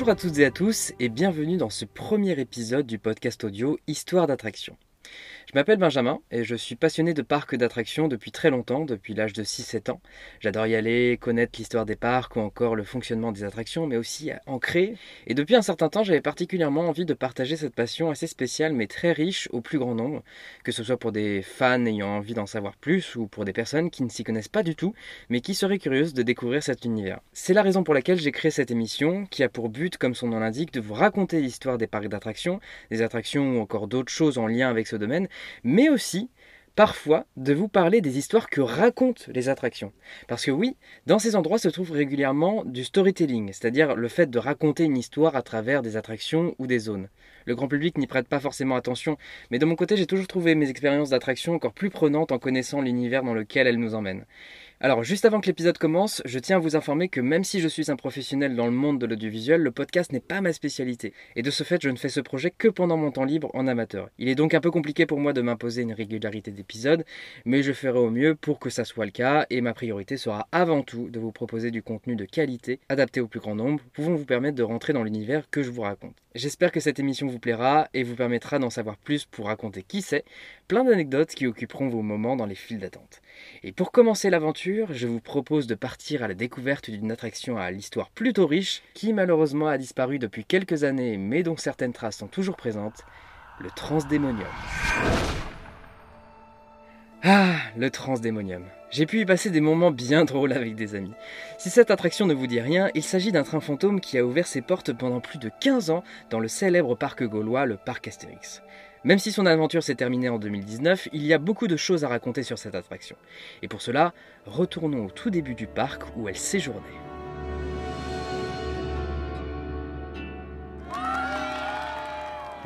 Bonjour à toutes et à tous et bienvenue dans ce premier épisode du podcast audio Histoire d'attraction. Je m'appelle Benjamin et je suis passionné de parcs d'attractions depuis très longtemps, depuis l'âge de 6-7 ans. J'adore y aller, connaître l'histoire des parcs ou encore le fonctionnement des attractions, mais aussi en créer. Et depuis un certain temps, j'avais particulièrement envie de partager cette passion assez spéciale mais très riche au plus grand nombre, que ce soit pour des fans ayant envie d'en savoir plus ou pour des personnes qui ne s'y connaissent pas du tout, mais qui seraient curieuses de découvrir cet univers. C'est la raison pour laquelle j'ai créé cette émission, qui a pour but, comme son nom l'indique, de vous raconter l'histoire des parcs d'attractions, des attractions ou encore d'autres choses en lien avec ce domaine, mais aussi parfois de vous parler des histoires que racontent les attractions. Parce que oui, dans ces endroits se trouve régulièrement du storytelling, c'est-à-dire le fait de raconter une histoire à travers des attractions ou des zones. Le grand public n'y prête pas forcément attention, mais de mon côté j'ai toujours trouvé mes expériences d'attraction encore plus prenantes en connaissant l'univers dans lequel elles nous emmènent. Alors, juste avant que l'épisode commence, je tiens à vous informer que même si je suis un professionnel dans le monde de l'audiovisuel, le podcast n'est pas ma spécialité. Et de ce fait, je ne fais ce projet que pendant mon temps libre en amateur. Il est donc un peu compliqué pour moi de m'imposer une régularité d'épisodes, mais je ferai au mieux pour que ça soit le cas, et ma priorité sera avant tout de vous proposer du contenu de qualité, adapté au plus grand nombre, pouvant vous permettre de rentrer dans l'univers que je vous raconte. J'espère que cette émission vous plaira et vous permettra d'en savoir plus pour raconter qui c'est, plein d'anecdotes qui occuperont vos moments dans les files d'attente. Et pour commencer l'aventure, je vous propose de partir à la découverte d'une attraction à l'histoire plutôt riche, qui malheureusement a disparu depuis quelques années, mais dont certaines traces sont toujours présentes, le Transdémonium. Ah, le Transdémonium. J'ai pu y passer des moments bien drôles avec des amis. Si cette attraction ne vous dit rien, il s'agit d'un train fantôme qui a ouvert ses portes pendant plus de 15 ans dans le célèbre parc gaulois, le parc Astérix. Même si son aventure s'est terminée en 2019, il y a beaucoup de choses à raconter sur cette attraction. Et pour cela, retournons au tout début du parc où elle séjournait.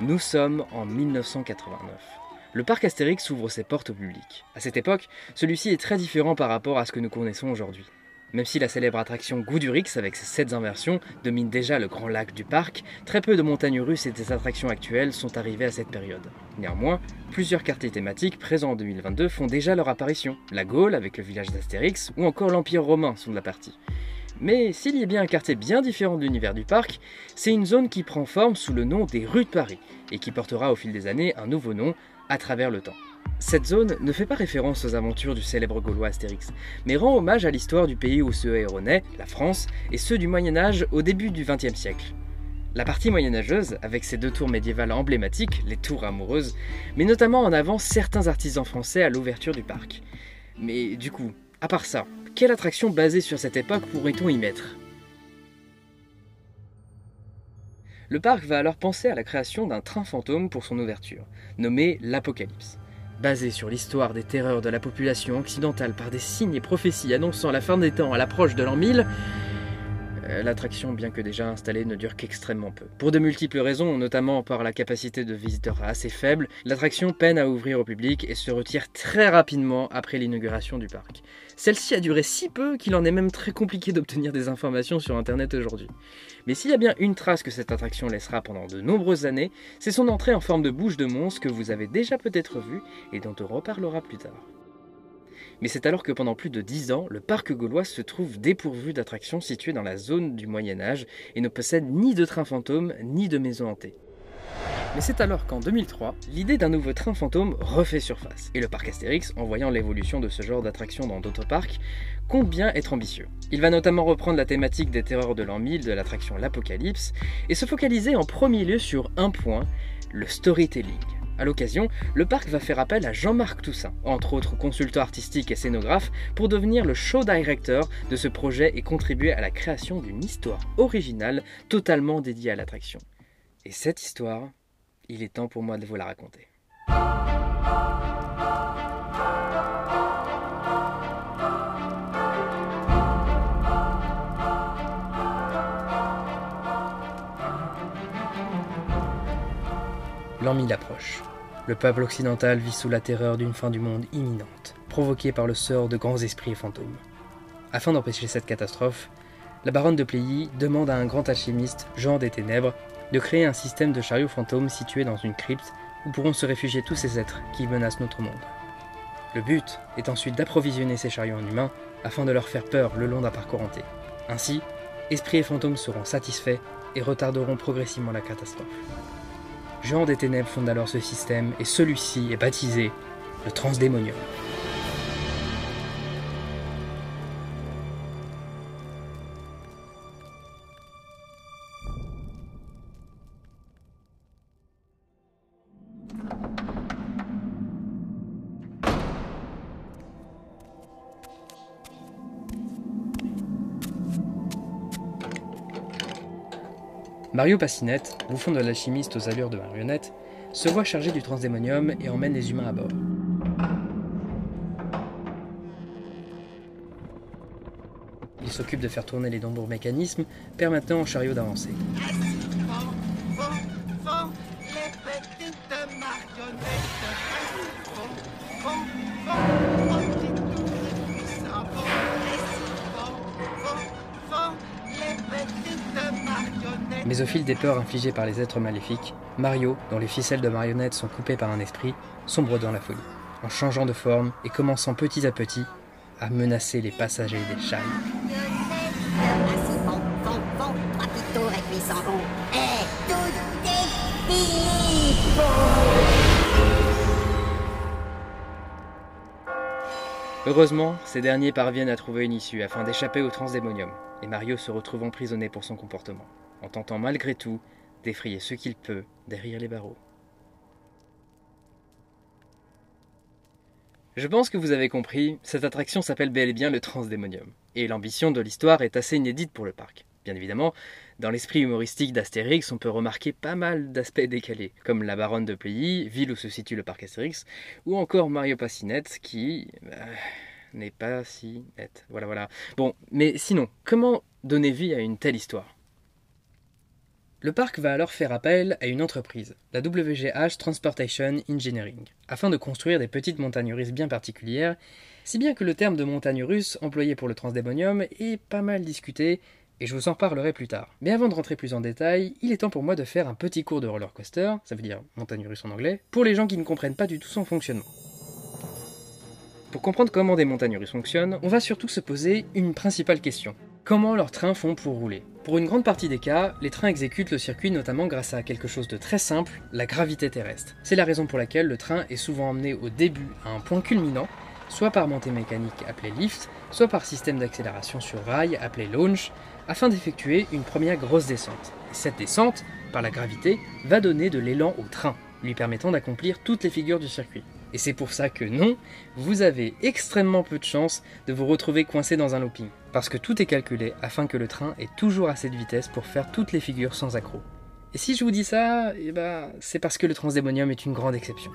Nous sommes en 1989. Le parc Astérix ouvre ses portes au public. À cette époque, celui-ci est très différent par rapport à ce que nous connaissons aujourd'hui. Même si la célèbre attraction Goudurix, avec ses 7 inversions, domine déjà le grand lac du parc, très peu de montagnes russes et des attractions actuelles sont arrivées à cette période. Néanmoins, plusieurs quartiers thématiques présents en 2022 font déjà leur apparition. La Gaule, avec le village d'Astérix, ou encore l'Empire romain sont de la partie. Mais s'il y a bien un quartier bien différent de l'univers du parc, c'est une zone qui prend forme sous le nom des rues de Paris, et qui portera au fil des années un nouveau nom à travers le temps. Cette zone ne fait pas référence aux aventures du célèbre Gaulois Astérix, mais rend hommage à l'histoire du pays où ce héros naît, la France, et ceux du Moyen Âge au début du XXe siècle. La partie moyenâgeuse, avec ses deux tours médiévales emblématiques, les tours amoureuses, met notamment en avant certains artisans français à l'ouverture du parc. Mais du coup, à part ça, quelle attraction basée sur cette époque pourrait-on y mettre? Le parc va alors penser à la création d'un train fantôme pour son ouverture, nommé l'Apocalypse. Basé sur l'histoire des terreurs de la population occidentale par des signes et prophéties annonçant la fin des temps à l'approche de l'an 1000, euh, l'attraction, bien que déjà installée, ne dure qu'extrêmement peu. Pour de multiples raisons, notamment par la capacité de visiteurs assez faible, l'attraction peine à ouvrir au public et se retire très rapidement après l'inauguration du parc. Celle-ci a duré si peu qu'il en est même très compliqué d'obtenir des informations sur Internet aujourd'hui. Mais s'il y a bien une trace que cette attraction laissera pendant de nombreuses années, c'est son entrée en forme de bouche de monstre que vous avez déjà peut-être vue et dont on reparlera plus tard. Mais c'est alors que pendant plus de 10 ans, le parc gaulois se trouve dépourvu d'attractions situées dans la zone du Moyen Âge et ne possède ni de train fantôme ni de maison hantée. Mais c'est alors qu'en 2003, l'idée d'un nouveau train fantôme refait surface, et le parc Astérix, en voyant l'évolution de ce genre d'attraction dans d'autres parcs, compte bien être ambitieux. Il va notamment reprendre la thématique des terreurs de l'an 1000 de l'attraction L'Apocalypse, et se focaliser en premier lieu sur un point, le storytelling. A l'occasion, le parc va faire appel à Jean-Marc Toussaint, entre autres consultant artistique et scénographe, pour devenir le show director de ce projet et contribuer à la création d'une histoire originale totalement dédiée à l'attraction. Et cette histoire, il est temps pour moi de vous la raconter. L'an 1000 approche. Le peuple occidental vit sous la terreur d'une fin du monde imminente, provoquée par le sort de grands esprits et fantômes. Afin d'empêcher cette catastrophe, la baronne de Pléie demande à un grand alchimiste, Jean des Ténèbres, de créer un système de chariots fantômes situé dans une crypte où pourront se réfugier tous ces êtres qui menacent notre monde. Le but est ensuite d'approvisionner ces chariots en humains afin de leur faire peur le long d'un parcours hanté. Ainsi, esprits et fantômes seront satisfaits et retarderont progressivement la catastrophe. Jean des Ténèbres fonde alors ce système et celui-ci est baptisé le Transdémonium. Mario Passinette, bouffon de l'alchimiste aux allures de marionnette, se voit chargé du transdémonium et emmène les humains à bord. Il s'occupe de faire tourner les nombreux mécanismes permettant au chariot d'avancer. Mais au fil des peurs infligées par les êtres maléfiques, Mario, dont les ficelles de marionnettes sont coupées par un esprit, sombre dans la folie, en changeant de forme et commençant petit à petit à menacer les passagers des chailles. Heureusement, ces derniers parviennent à trouver une issue afin d'échapper au transdémonium, et Mario se retrouve emprisonné pour son comportement en tentant malgré tout d'effrayer ce qu'il peut derrière les barreaux. Je pense que vous avez compris, cette attraction s'appelle bel et bien le Transdémonium, et l'ambition de l'histoire est assez inédite pour le parc. Bien évidemment, dans l'esprit humoristique d'Astérix, on peut remarquer pas mal d'aspects décalés, comme la Baronne de Pays, ville où se situe le parc Astérix, ou encore Mario Passinette, qui euh, n'est pas si net. Voilà, voilà. Bon, mais sinon, comment donner vie à une telle histoire? Le parc va alors faire appel à une entreprise, la WGH Transportation Engineering, afin de construire des petites montagnes russes bien particulières, si bien que le terme de montagne russe employé pour le transdémonium est pas mal discuté, et je vous en parlerai plus tard. Mais avant de rentrer plus en détail, il est temps pour moi de faire un petit cours de roller coaster, ça veut dire montagne russe en anglais, pour les gens qui ne comprennent pas du tout son fonctionnement. Pour comprendre comment des montagnes russes fonctionnent, on va surtout se poser une principale question. Comment leurs trains font pour rouler pour une grande partie des cas, les trains exécutent le circuit notamment grâce à quelque chose de très simple, la gravité terrestre. C'est la raison pour laquelle le train est souvent emmené au début à un point culminant, soit par montée mécanique appelée lift, soit par système d'accélération sur rail appelé launch, afin d'effectuer une première grosse descente. cette descente, par la gravité, va donner de l'élan au train, lui permettant d'accomplir toutes les figures du circuit. Et c'est pour ça que non, vous avez extrêmement peu de chances de vous retrouver coincé dans un looping. Parce que tout est calculé afin que le train ait toujours assez de vitesse pour faire toutes les figures sans accroc. Et si je vous dis ça, eh ben, c'est parce que le Transdémonium est une grande exception.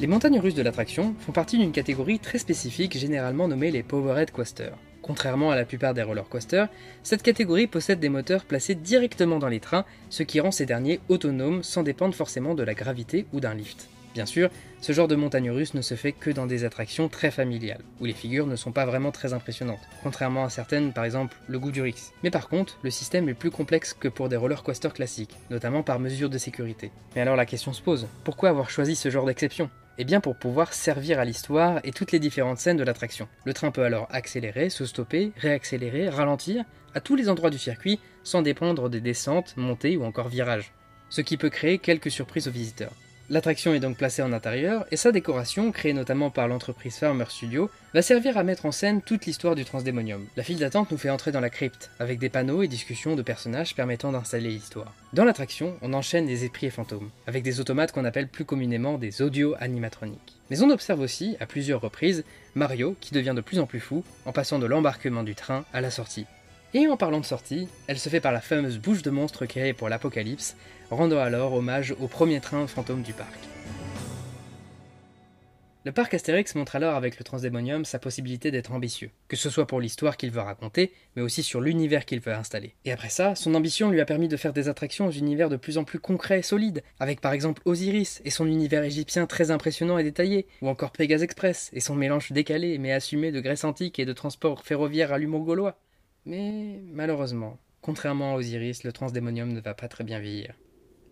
Les montagnes russes de l'attraction font partie d'une catégorie très spécifique généralement nommée les Powerhead Coasters. Contrairement à la plupart des roller coasters, cette catégorie possède des moteurs placés directement dans les trains, ce qui rend ces derniers autonomes sans dépendre forcément de la gravité ou d'un lift. Bien sûr, ce genre de montagne russe ne se fait que dans des attractions très familiales, où les figures ne sont pas vraiment très impressionnantes, contrairement à certaines, par exemple le goût du Rix. Mais par contre, le système est plus complexe que pour des roller coasters classiques, notamment par mesure de sécurité. Mais alors la question se pose, pourquoi avoir choisi ce genre d'exception? Eh bien pour pouvoir servir à l'histoire et toutes les différentes scènes de l'attraction. Le train peut alors accélérer, se stopper, réaccélérer, ralentir, à tous les endroits du circuit, sans dépendre des descentes, montées ou encore virages. Ce qui peut créer quelques surprises aux visiteurs. L'attraction est donc placée en intérieur et sa décoration, créée notamment par l'entreprise Farmer Studio, va servir à mettre en scène toute l'histoire du Transdémonium. La file d'attente nous fait entrer dans la crypte, avec des panneaux et discussions de personnages permettant d'installer l'histoire. Dans l'attraction, on enchaîne des esprits et fantômes, avec des automates qu'on appelle plus communément des audio animatroniques. Mais on observe aussi, à plusieurs reprises, Mario qui devient de plus en plus fou en passant de l'embarquement du train à la sortie. Et en parlant de sortie, elle se fait par la fameuse bouche de monstre créée pour l'Apocalypse, rendant alors hommage au premier train fantôme du parc. Le parc Astérix montre alors avec le Transdémonium sa possibilité d'être ambitieux, que ce soit pour l'histoire qu'il veut raconter, mais aussi sur l'univers qu'il veut installer. Et après ça, son ambition lui a permis de faire des attractions aux univers de plus en plus concrets et solides, avec par exemple Osiris et son univers égyptien très impressionnant et détaillé, ou encore Pegasus Express et son mélange décalé mais assumé de Grèce antique et de transport ferroviaire à l'humour gaulois. Mais malheureusement, contrairement à Osiris, le Transdémonium ne va pas très bien vieillir.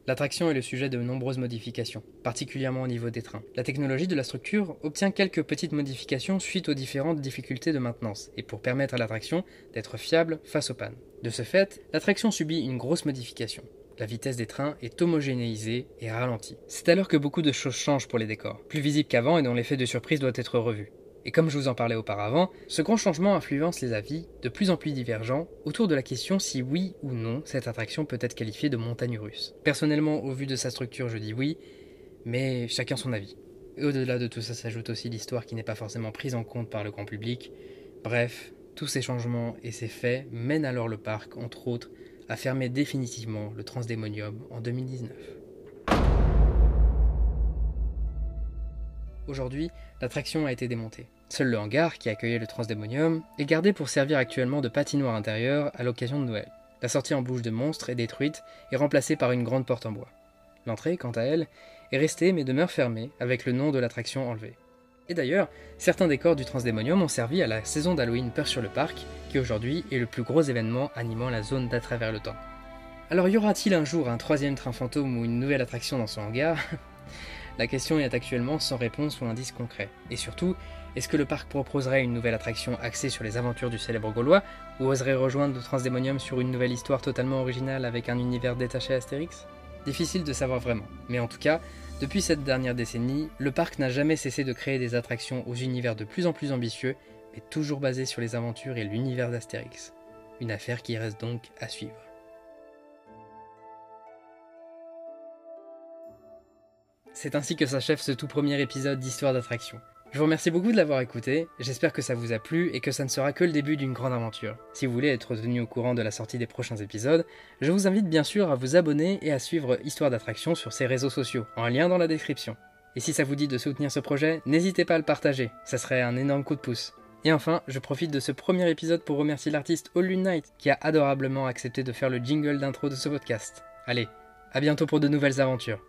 L'attraction est le sujet de nombreuses modifications, particulièrement au niveau des trains. La technologie de la structure obtient quelques petites modifications suite aux différentes difficultés de maintenance, et pour permettre à l'attraction d'être fiable face aux pannes. De ce fait, l'attraction subit une grosse modification. La vitesse des trains est homogénéisée et ralentie. C'est alors que beaucoup de choses changent pour les décors, plus visibles qu'avant et dont l'effet de surprise doit être revu. Et comme je vous en parlais auparavant, ce grand changement influence les avis, de plus en plus divergents, autour de la question si oui ou non cette attraction peut être qualifiée de montagne russe. Personnellement, au vu de sa structure, je dis oui, mais chacun son avis. Et au-delà de tout ça s'ajoute aussi l'histoire qui n'est pas forcément prise en compte par le grand public. Bref, tous ces changements et ces faits mènent alors le parc, entre autres, à fermer définitivement le Transdémonium en 2019. Aujourd'hui, l'attraction a été démontée. Seul le hangar, qui accueillait le Transdémonium, est gardé pour servir actuellement de patinoire intérieure à l'occasion de Noël. La sortie en bouche de monstre est détruite et remplacée par une grande porte en bois. L'entrée, quant à elle, est restée mais demeure fermée, avec le nom de l'attraction enlevé. Et d'ailleurs, certains décors du Transdémonium ont servi à la saison d'Halloween Peur sur le Parc, qui aujourd'hui est le plus gros événement animant la zone d'à travers le temps. Alors y aura-t-il un jour un troisième train fantôme ou une nouvelle attraction dans son hangar? La question est actuellement sans réponse ou indice concret. Et surtout, est-ce que le parc proposerait une nouvelle attraction axée sur les aventures du célèbre Gaulois, ou oserait rejoindre le Transdémonium sur une nouvelle histoire totalement originale avec un univers détaché Astérix? Difficile de savoir vraiment, mais en tout cas, depuis cette dernière décennie, le parc n'a jamais cessé de créer des attractions aux univers de plus en plus ambitieux, mais toujours basés sur les aventures et l'univers d'Astérix. Une affaire qui reste donc à suivre. C'est ainsi que s'achève ce tout premier épisode d'Histoire d'attraction. Je vous remercie beaucoup de l'avoir écouté, j'espère que ça vous a plu et que ça ne sera que le début d'une grande aventure. Si vous voulez être tenu au courant de la sortie des prochains épisodes, je vous invite bien sûr à vous abonner et à suivre Histoire d'attraction sur ses réseaux sociaux, en lien dans la description. Et si ça vous dit de soutenir ce projet, n'hésitez pas à le partager, ça serait un énorme coup de pouce. Et enfin, je profite de ce premier épisode pour remercier l'artiste All Night qui a adorablement accepté de faire le jingle d'intro de ce podcast. Allez, à bientôt pour de nouvelles aventures.